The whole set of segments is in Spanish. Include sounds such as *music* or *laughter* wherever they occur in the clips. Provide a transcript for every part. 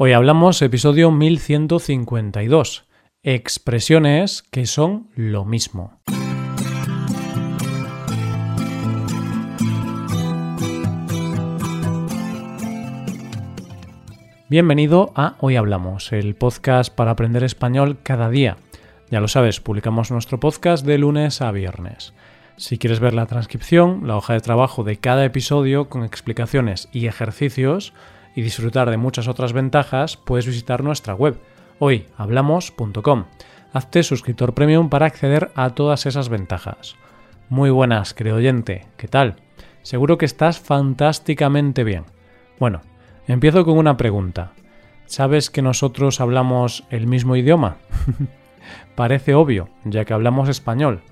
Hoy hablamos episodio 1152, expresiones que son lo mismo. Bienvenido a Hoy Hablamos, el podcast para aprender español cada día. Ya lo sabes, publicamos nuestro podcast de lunes a viernes. Si quieres ver la transcripción, la hoja de trabajo de cada episodio con explicaciones y ejercicios, y disfrutar de muchas otras ventajas, puedes visitar nuestra web hoyhablamos.com. Hazte suscriptor premium para acceder a todas esas ventajas. Muy buenas, querido oyente, ¿qué tal? Seguro que estás fantásticamente bien. Bueno, empiezo con una pregunta. ¿Sabes que nosotros hablamos el mismo idioma? *laughs* Parece obvio, ya que hablamos español,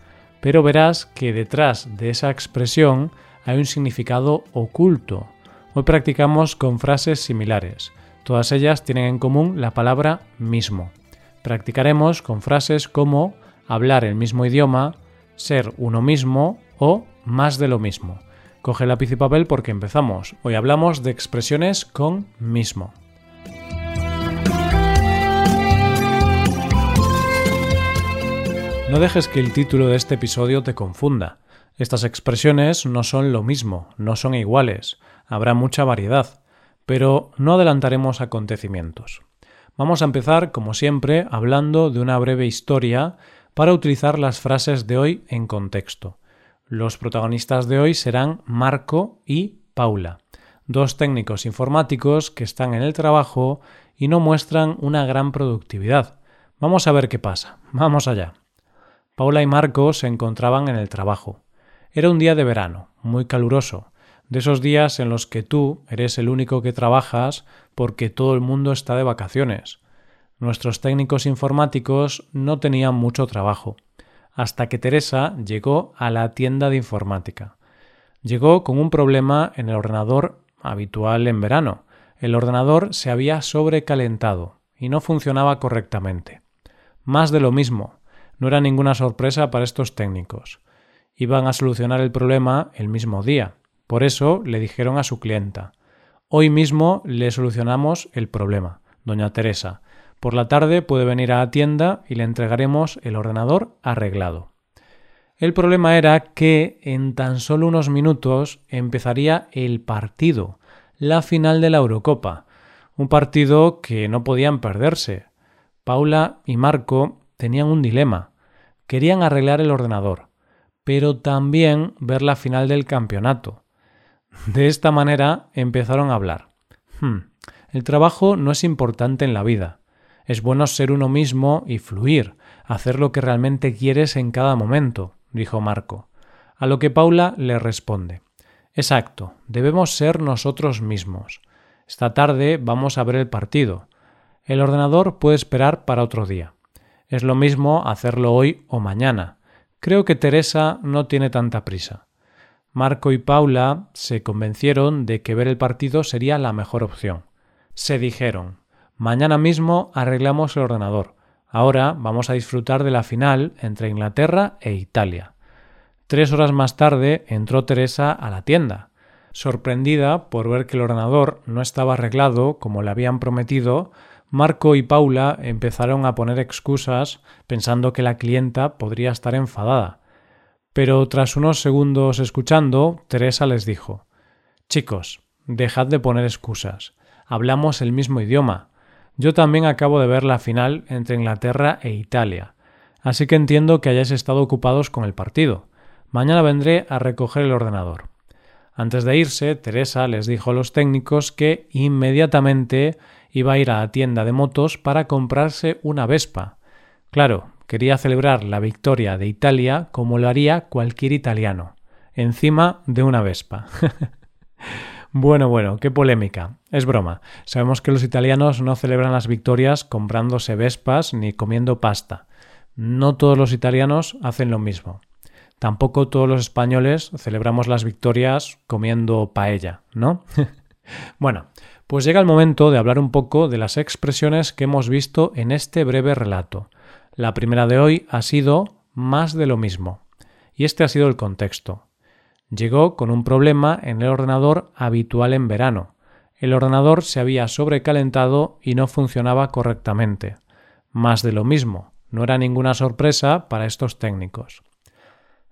pero verás que detrás de esa expresión hay un significado oculto Hoy practicamos con frases similares. Todas ellas tienen en común la palabra mismo. Practicaremos con frases como hablar el mismo idioma, ser uno mismo o más de lo mismo. Coge lápiz y papel porque empezamos. Hoy hablamos de expresiones con mismo. No dejes que el título de este episodio te confunda. Estas expresiones no son lo mismo, no son iguales habrá mucha variedad, pero no adelantaremos acontecimientos. Vamos a empezar, como siempre, hablando de una breve historia para utilizar las frases de hoy en contexto. Los protagonistas de hoy serán Marco y Paula, dos técnicos informáticos que están en el trabajo y no muestran una gran productividad. Vamos a ver qué pasa. Vamos allá. Paula y Marco se encontraban en el trabajo. Era un día de verano, muy caluroso, de esos días en los que tú eres el único que trabajas porque todo el mundo está de vacaciones. Nuestros técnicos informáticos no tenían mucho trabajo, hasta que Teresa llegó a la tienda de informática. Llegó con un problema en el ordenador habitual en verano. El ordenador se había sobrecalentado y no funcionaba correctamente. Más de lo mismo. No era ninguna sorpresa para estos técnicos. Iban a solucionar el problema el mismo día. Por eso le dijeron a su clienta Hoy mismo le solucionamos el problema, doña Teresa. Por la tarde puede venir a la tienda y le entregaremos el ordenador arreglado. El problema era que en tan solo unos minutos empezaría el partido, la final de la Eurocopa, un partido que no podían perderse. Paula y Marco tenían un dilema. Querían arreglar el ordenador, pero también ver la final del campeonato. De esta manera empezaron a hablar. Hmm, el trabajo no es importante en la vida. Es bueno ser uno mismo y fluir, hacer lo que realmente quieres en cada momento, dijo Marco. A lo que Paula le responde. Exacto, debemos ser nosotros mismos. Esta tarde vamos a ver el partido. El ordenador puede esperar para otro día. Es lo mismo hacerlo hoy o mañana. Creo que Teresa no tiene tanta prisa. Marco y Paula se convencieron de que ver el partido sería la mejor opción. Se dijeron Mañana mismo arreglamos el ordenador. Ahora vamos a disfrutar de la final entre Inglaterra e Italia. Tres horas más tarde entró Teresa a la tienda. Sorprendida por ver que el ordenador no estaba arreglado como le habían prometido, Marco y Paula empezaron a poner excusas pensando que la clienta podría estar enfadada. Pero tras unos segundos escuchando, Teresa les dijo Chicos, dejad de poner excusas. Hablamos el mismo idioma. Yo también acabo de ver la final entre Inglaterra e Italia. Así que entiendo que hayáis estado ocupados con el partido. Mañana vendré a recoger el ordenador. Antes de irse, Teresa les dijo a los técnicos que inmediatamente iba a ir a la tienda de motos para comprarse una Vespa. Claro, quería celebrar la victoria de Italia como lo haría cualquier italiano, encima de una Vespa. *laughs* bueno, bueno, qué polémica. Es broma. Sabemos que los italianos no celebran las victorias comprándose Vespas ni comiendo pasta. No todos los italianos hacen lo mismo. Tampoco todos los españoles celebramos las victorias comiendo paella, ¿no? *laughs* bueno, pues llega el momento de hablar un poco de las expresiones que hemos visto en este breve relato. La primera de hoy ha sido más de lo mismo. Y este ha sido el contexto. Llegó con un problema en el ordenador habitual en verano. El ordenador se había sobrecalentado y no funcionaba correctamente. Más de lo mismo, no era ninguna sorpresa para estos técnicos.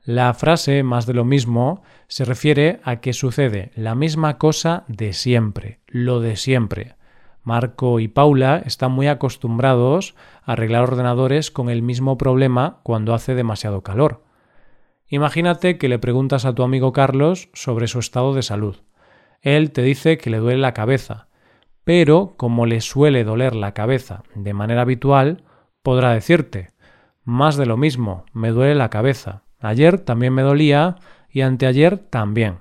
La frase más de lo mismo se refiere a que sucede la misma cosa de siempre, lo de siempre. Marco y Paula están muy acostumbrados arreglar ordenadores con el mismo problema cuando hace demasiado calor. Imagínate que le preguntas a tu amigo Carlos sobre su estado de salud. Él te dice que le duele la cabeza, pero como le suele doler la cabeza de manera habitual, podrá decirte más de lo mismo, me duele la cabeza. Ayer también me dolía y anteayer también.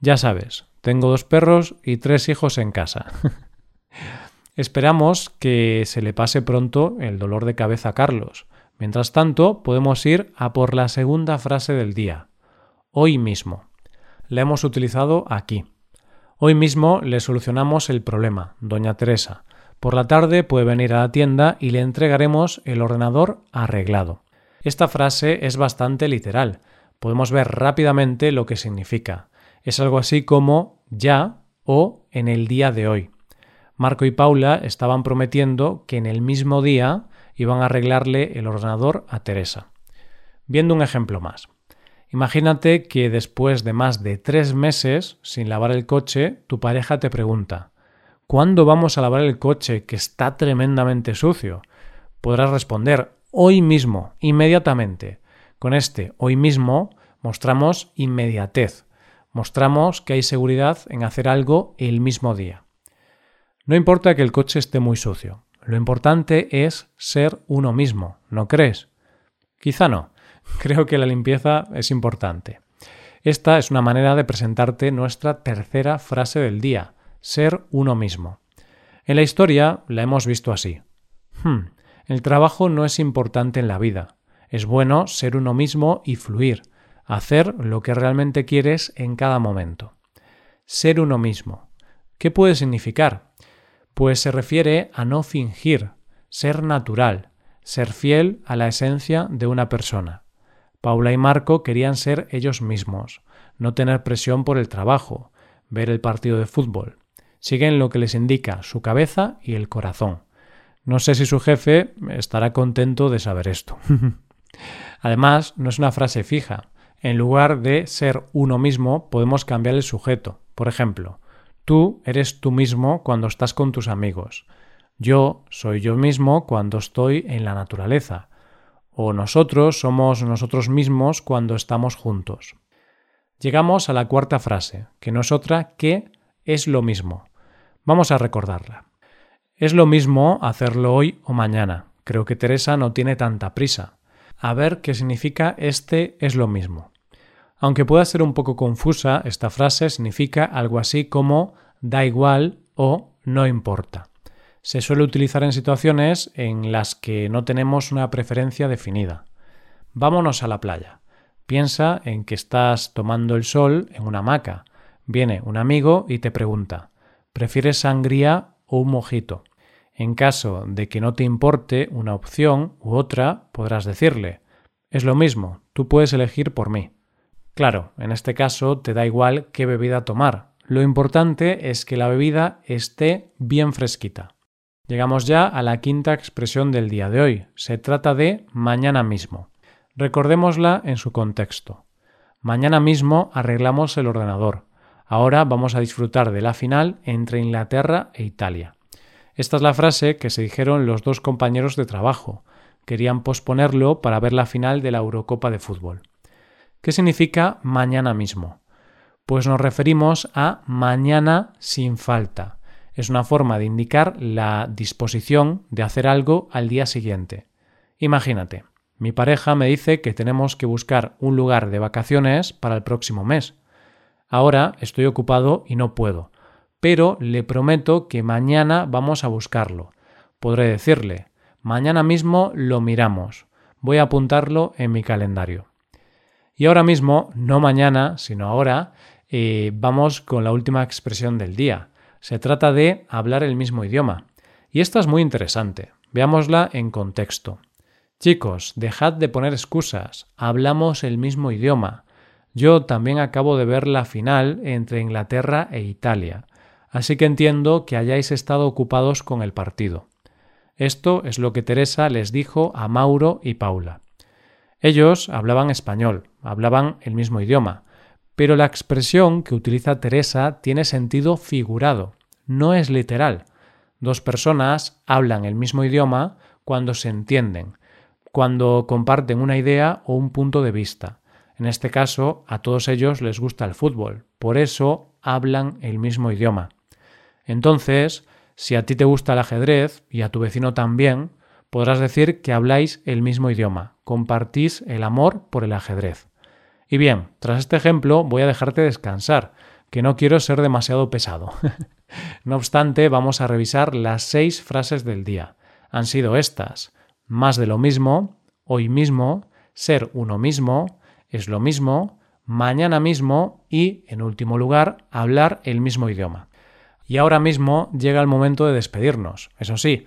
Ya sabes, tengo dos perros y tres hijos en casa. *laughs* Esperamos que se le pase pronto el dolor de cabeza a Carlos. Mientras tanto, podemos ir a por la segunda frase del día. Hoy mismo. La hemos utilizado aquí. Hoy mismo le solucionamos el problema, doña Teresa. Por la tarde puede venir a la tienda y le entregaremos el ordenador arreglado. Esta frase es bastante literal. Podemos ver rápidamente lo que significa. Es algo así como ya o en el día de hoy. Marco y Paula estaban prometiendo que en el mismo día iban a arreglarle el ordenador a Teresa. Viendo un ejemplo más. Imagínate que después de más de tres meses sin lavar el coche, tu pareja te pregunta ¿Cuándo vamos a lavar el coche que está tremendamente sucio? Podrás responder hoy mismo, inmediatamente. Con este hoy mismo mostramos inmediatez, mostramos que hay seguridad en hacer algo el mismo día. No importa que el coche esté muy sucio, lo importante es ser uno mismo, ¿no crees? Quizá no, *laughs* creo que la limpieza es importante. Esta es una manera de presentarte nuestra tercera frase del día, ser uno mismo. En la historia la hemos visto así. Hmm, el trabajo no es importante en la vida. Es bueno ser uno mismo y fluir, hacer lo que realmente quieres en cada momento. Ser uno mismo. ¿Qué puede significar? Pues se refiere a no fingir, ser natural, ser fiel a la esencia de una persona. Paula y Marco querían ser ellos mismos, no tener presión por el trabajo, ver el partido de fútbol. Siguen lo que les indica su cabeza y el corazón. No sé si su jefe estará contento de saber esto. *laughs* Además, no es una frase fija. En lugar de ser uno mismo, podemos cambiar el sujeto. Por ejemplo, tú eres tú mismo cuando estás con tus amigos. Yo soy yo mismo cuando estoy en la naturaleza. O nosotros somos nosotros mismos cuando estamos juntos. Llegamos a la cuarta frase, que no es otra que es lo mismo. Vamos a recordarla. Es lo mismo hacerlo hoy o mañana. Creo que Teresa no tiene tanta prisa. A ver qué significa este es lo mismo. Aunque pueda ser un poco confusa, esta frase significa algo así como da igual o no importa. Se suele utilizar en situaciones en las que no tenemos una preferencia definida. Vámonos a la playa. Piensa en que estás tomando el sol en una hamaca. Viene un amigo y te pregunta ¿Prefieres sangría o un mojito. En caso de que no te importe una opción u otra, podrás decirle es lo mismo, tú puedes elegir por mí. Claro, en este caso te da igual qué bebida tomar. Lo importante es que la bebida esté bien fresquita. Llegamos ya a la quinta expresión del día de hoy. Se trata de mañana mismo. Recordémosla en su contexto. Mañana mismo arreglamos el ordenador. Ahora vamos a disfrutar de la final entre Inglaterra e Italia. Esta es la frase que se dijeron los dos compañeros de trabajo. Querían posponerlo para ver la final de la Eurocopa de fútbol. ¿Qué significa mañana mismo? Pues nos referimos a mañana sin falta. Es una forma de indicar la disposición de hacer algo al día siguiente. Imagínate, mi pareja me dice que tenemos que buscar un lugar de vacaciones para el próximo mes. Ahora estoy ocupado y no puedo, pero le prometo que mañana vamos a buscarlo. Podré decirle, mañana mismo lo miramos. Voy a apuntarlo en mi calendario. Y ahora mismo, no mañana, sino ahora, eh, vamos con la última expresión del día. Se trata de hablar el mismo idioma. Y esta es muy interesante. Veámosla en contexto. Chicos, dejad de poner excusas. Hablamos el mismo idioma. Yo también acabo de ver la final entre Inglaterra e Italia. así que entiendo que hayáis estado ocupados con el partido. Esto es lo que Teresa les dijo a Mauro y Paula. Ellos hablaban español, hablaban el mismo idioma, pero la expresión que utiliza Teresa tiene sentido figurado, no es literal. Dos personas hablan el mismo idioma cuando se entienden, cuando comparten una idea o un punto de vista. En este caso, a todos ellos les gusta el fútbol, por eso hablan el mismo idioma. Entonces, si a ti te gusta el ajedrez y a tu vecino también, podrás decir que habláis el mismo idioma, compartís el amor por el ajedrez. Y bien, tras este ejemplo voy a dejarte descansar, que no quiero ser demasiado pesado. *laughs* no obstante, vamos a revisar las seis frases del día. Han sido estas más de lo mismo, hoy mismo, ser uno mismo, es lo mismo, mañana mismo y, en último lugar, hablar el mismo idioma. Y ahora mismo llega el momento de despedirnos. Eso sí,